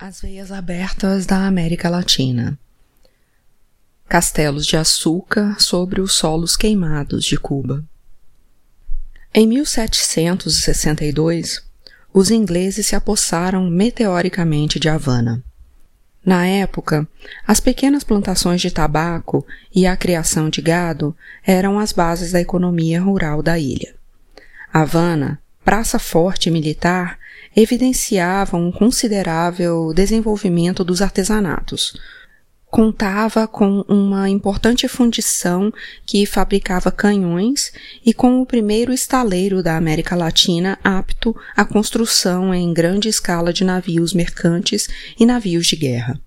As veias abertas da América Latina. Castelos de açúcar sobre os solos queimados de Cuba. Em 1762, os ingleses se apossaram meteoricamente de Havana. Na época, as pequenas plantações de tabaco e a criação de gado eram as bases da economia rural da ilha. Havana, praça forte militar, evidenciava um considerável desenvolvimento dos artesanatos. Contava com uma importante fundição que fabricava canhões e com o primeiro estaleiro da América Latina apto à construção em grande escala de navios mercantes e navios de guerra.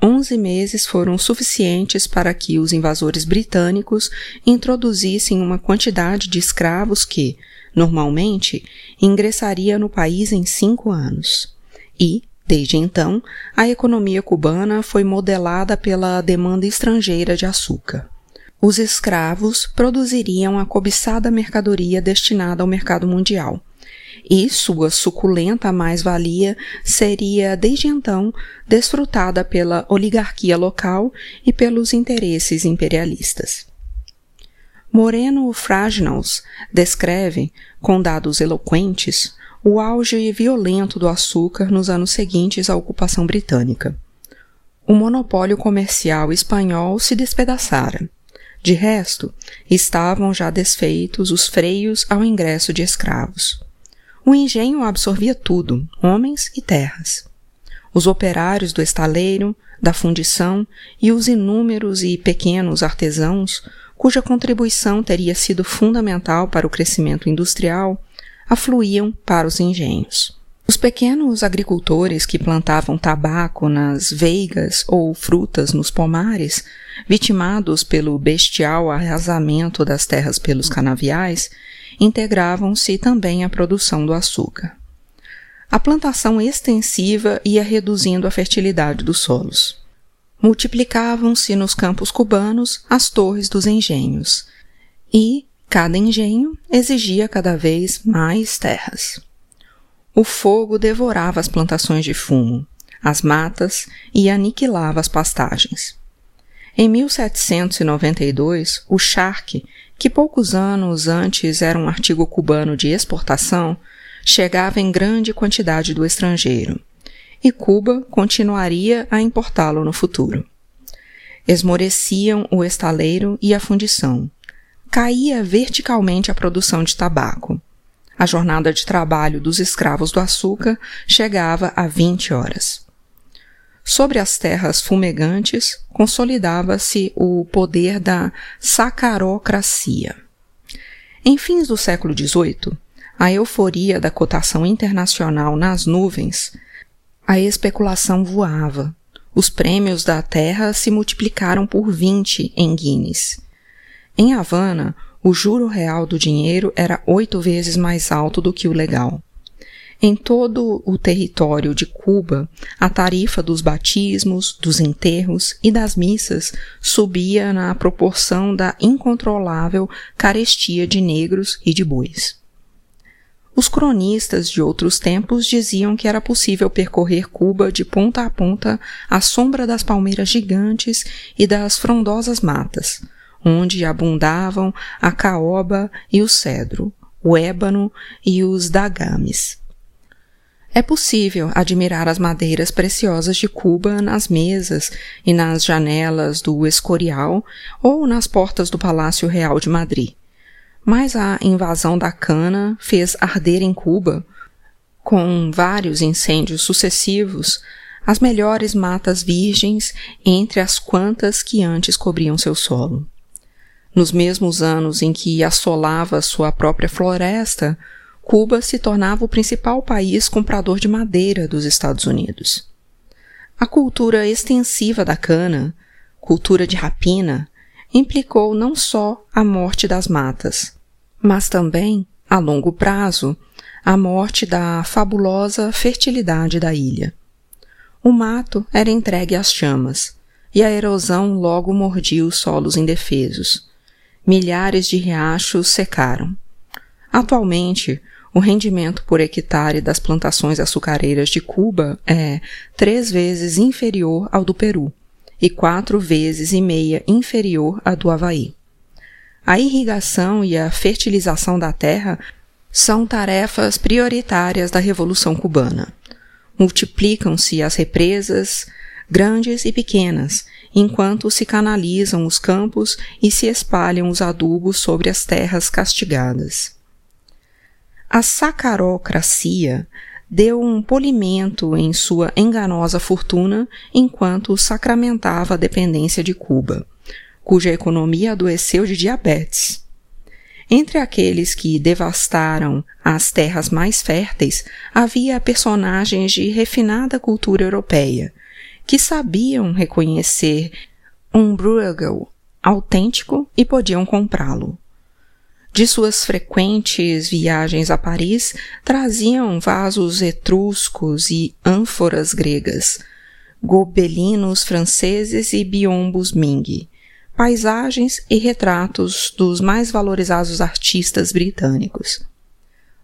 Onze meses foram suficientes para que os invasores britânicos introduzissem uma quantidade de escravos que, normalmente, ingressaria no país em cinco anos. E, desde então, a economia cubana foi modelada pela demanda estrangeira de açúcar. Os escravos produziriam a cobiçada mercadoria destinada ao mercado mundial, e sua suculenta mais-valia seria, desde então, desfrutada pela oligarquia local e pelos interesses imperialistas. Moreno Fraginals descreve, com dados eloquentes, o auge violento do açúcar nos anos seguintes à ocupação britânica. O monopólio comercial espanhol se despedaçara. De resto, estavam já desfeitos os freios ao ingresso de escravos. O engenho absorvia tudo, homens e terras. Os operários do estaleiro, da fundição e os inúmeros e pequenos artesãos cuja contribuição teria sido fundamental para o crescimento industrial, afluíam para os engenhos. Os pequenos agricultores que plantavam tabaco nas veigas ou frutas nos pomares, vitimados pelo bestial arrasamento das terras pelos canaviais, integravam-se também à produção do açúcar. A plantação extensiva ia reduzindo a fertilidade dos solos multiplicavam-se nos campos cubanos as torres dos engenhos, e cada engenho exigia cada vez mais terras. O fogo devorava as plantações de fumo, as matas e aniquilava as pastagens. Em 1792, o charque, que poucos anos antes era um artigo cubano de exportação, chegava em grande quantidade do estrangeiro e Cuba continuaria a importá-lo no futuro. Esmoreciam o estaleiro e a fundição. Caía verticalmente a produção de tabaco. A jornada de trabalho dos escravos do açúcar chegava a 20 horas. Sobre as terras fumegantes consolidava-se o poder da sacarocracia. Em fins do século XVIII, a euforia da cotação internacional nas nuvens a especulação voava. Os prêmios da terra se multiplicaram por 20 em Guinness. Em Havana, o juro real do dinheiro era oito vezes mais alto do que o legal. Em todo o território de Cuba, a tarifa dos batismos, dos enterros e das missas subia na proporção da incontrolável carestia de negros e de bois. Os cronistas de outros tempos diziam que era possível percorrer Cuba de ponta a ponta à sombra das palmeiras gigantes e das frondosas matas, onde abundavam a caoba e o cedro, o ébano e os dagames. É possível admirar as madeiras preciosas de Cuba nas mesas e nas janelas do Escorial ou nas portas do Palácio Real de Madrid mas a invasão da cana fez arder em Cuba, com vários incêndios sucessivos, as melhores matas virgens entre as quantas que antes cobriam seu solo. Nos mesmos anos em que assolava sua própria floresta, Cuba se tornava o principal país comprador de madeira dos Estados Unidos. A cultura extensiva da cana, cultura de rapina, implicou não só a morte das matas, mas também, a longo prazo, a morte da fabulosa fertilidade da ilha. O mato era entregue às chamas, e a erosão logo mordia os solos indefesos. Milhares de riachos secaram. Atualmente, o rendimento por hectare das plantações açucareiras de Cuba é três vezes inferior ao do Peru e quatro vezes e meia inferior à do Havaí. A irrigação e a fertilização da terra são tarefas prioritárias da Revolução Cubana. Multiplicam-se as represas, grandes e pequenas, enquanto se canalizam os campos e se espalham os adubos sobre as terras castigadas. A sacarocracia deu um polimento em sua enganosa fortuna enquanto sacramentava a dependência de Cuba, cuja economia adoeceu de diabetes. Entre aqueles que devastaram as terras mais férteis havia personagens de refinada cultura europeia, que sabiam reconhecer um Bruegel autêntico e podiam comprá-lo. De suas frequentes viagens a Paris, traziam vasos etruscos e ânforas gregas, gobelinos franceses e biombos Ming, paisagens e retratos dos mais valorizados artistas britânicos.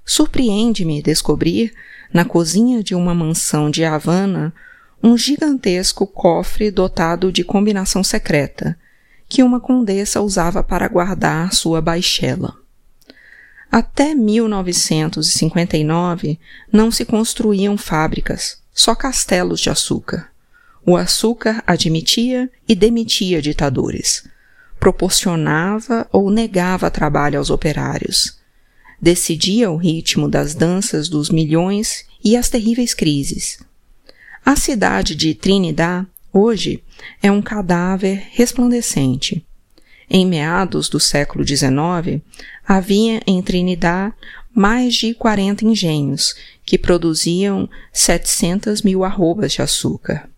Surpreende-me descobrir, na cozinha de uma mansão de Havana, um gigantesco cofre dotado de combinação secreta, que uma condessa usava para guardar sua baixela. Até 1959 não se construíam fábricas, só castelos de açúcar. O açúcar admitia e demitia ditadores, proporcionava ou negava trabalho aos operários, decidia o ritmo das danças dos milhões e as terríveis crises. A cidade de Trinidad, hoje, é um cadáver resplandecente em meados do século XIX, havia em Trinidad mais de 40 engenhos que produziam 700 mil arrobas de açúcar.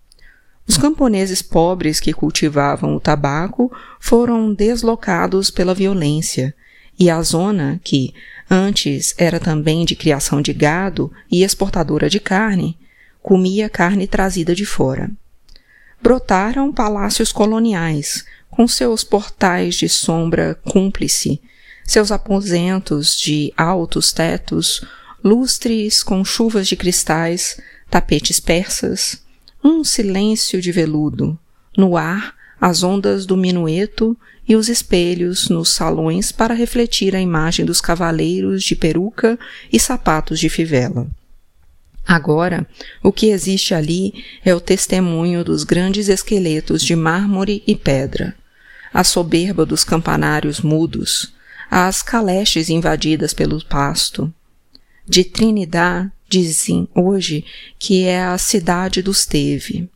Os camponeses pobres que cultivavam o tabaco foram deslocados pela violência, e a zona, que antes era também de criação de gado e exportadora de carne, comia carne trazida de fora. Brotaram palácios coloniais, com seus portais de sombra cúmplice, seus aposentos de altos tetos, lustres com chuvas de cristais, tapetes persas, um silêncio de veludo, no ar as ondas do minueto e os espelhos nos salões para refletir a imagem dos cavaleiros de peruca e sapatos de fivela. Agora, o que existe ali é o testemunho dos grandes esqueletos de mármore e pedra, a soberba dos campanários mudos, as caleches invadidas pelo pasto. De Trinidad dizem hoje que é a cidade dos teve,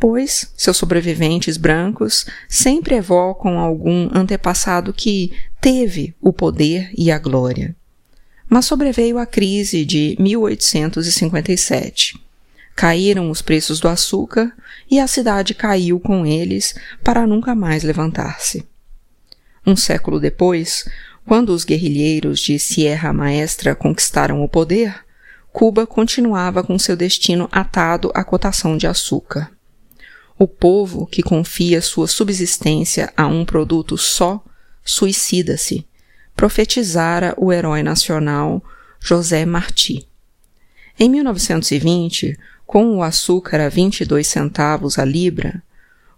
pois seus sobreviventes brancos sempre evocam algum antepassado que teve o poder e a glória. Mas sobreveio a crise de 1857 Caíram os preços do açúcar e a cidade caiu com eles para nunca mais levantar-se. Um século depois, quando os guerrilheiros de Sierra Maestra conquistaram o poder, Cuba continuava com seu destino atado à cotação de açúcar. O povo que confia sua subsistência a um produto só suicida-se, profetizara o herói nacional José Martí. Em 1920, com o açúcar a 22 centavos a libra,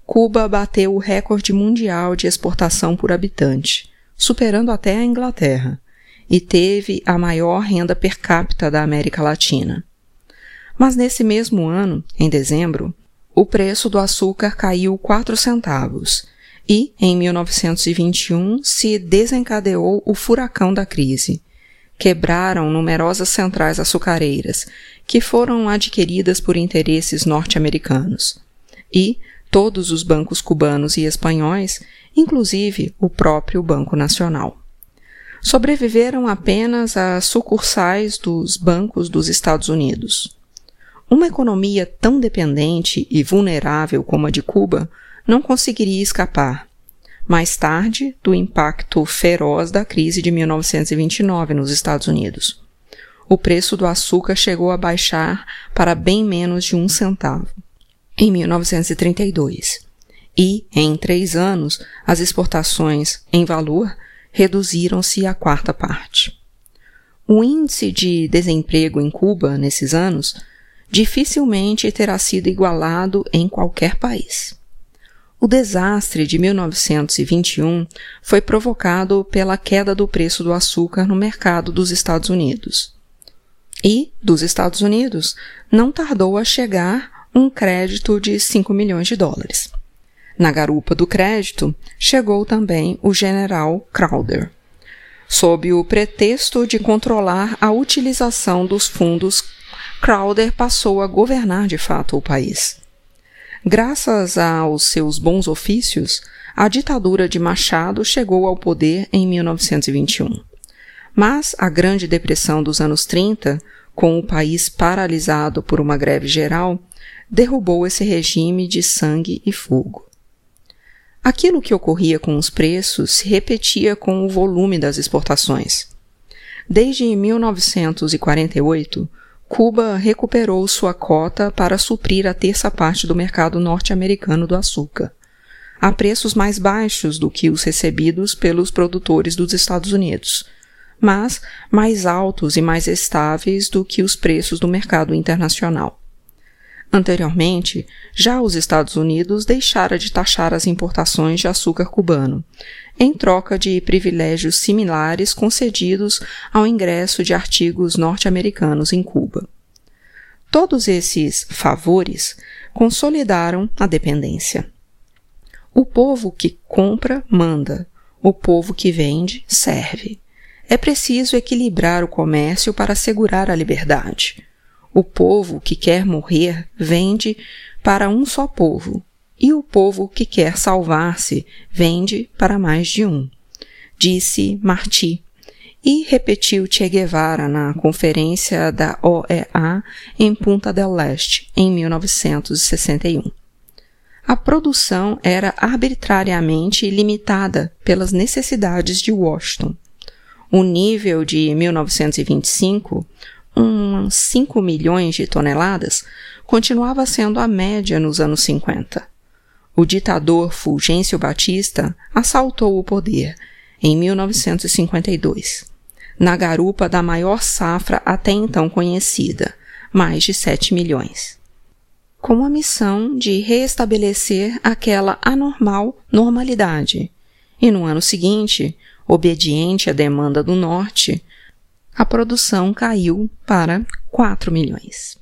Cuba bateu o recorde mundial de exportação por habitante, superando até a Inglaterra, e teve a maior renda per capita da América Latina. Mas nesse mesmo ano, em dezembro, o preço do açúcar caiu 4 centavos e, em 1921, se desencadeou o furacão da crise, quebraram numerosas centrais açucareiras, que foram adquiridas por interesses norte-americanos. E todos os bancos cubanos e espanhóis, inclusive o próprio Banco Nacional. Sobreviveram apenas as sucursais dos bancos dos Estados Unidos. Uma economia tão dependente e vulnerável como a de Cuba não conseguiria escapar, mais tarde do impacto feroz da crise de 1929 nos Estados Unidos. O preço do açúcar chegou a baixar para bem menos de um centavo em 1932 e, em três anos, as exportações em valor reduziram-se à quarta parte. o índice de desemprego em Cuba nesses anos dificilmente terá sido igualado em qualquer país. O desastre de 1921 foi provocado pela queda do preço do açúcar no mercado dos Estados Unidos. E, dos Estados Unidos, não tardou a chegar um crédito de 5 milhões de dólares. Na garupa do crédito chegou também o general Crowder sob o pretexto de controlar a utilização dos fundos, Crowder passou a governar de fato o país. Graças aos seus bons ofícios, a ditadura de Machado chegou ao poder em 1921. Mas a Grande Depressão dos anos 30, com o país paralisado por uma greve geral, derrubou esse regime de sangue e fogo. Aquilo que ocorria com os preços se repetia com o volume das exportações. Desde 1948, Cuba recuperou sua cota para suprir a terça parte do mercado norte-americano do açúcar, a preços mais baixos do que os recebidos pelos produtores dos Estados Unidos, mas mais altos e mais estáveis do que os preços do mercado internacional. Anteriormente, já os Estados Unidos deixara de taxar as importações de açúcar cubano, em troca de privilégios similares concedidos ao ingresso de artigos norte-americanos em Cuba. Todos esses favores consolidaram a dependência. O povo que compra manda, o povo que vende serve. É preciso equilibrar o comércio para assegurar a liberdade. O povo que quer morrer vende para um só povo, e o povo que quer salvar-se vende para mais de um, disse Marti, e repetiu Che Guevara na conferência da OEA em Punta del Este, em 1961. A produção era arbitrariamente limitada pelas necessidades de Washington. O nível de 1925 uns 5 milhões de toneladas, continuava sendo a média nos anos 50. O ditador Fulgêncio Batista assaltou o poder em 1952, na garupa da maior safra até então conhecida, mais de 7 milhões. Com a missão de reestabelecer aquela anormal normalidade. E no ano seguinte, obediente à demanda do Norte, a produção caiu para 4 milhões.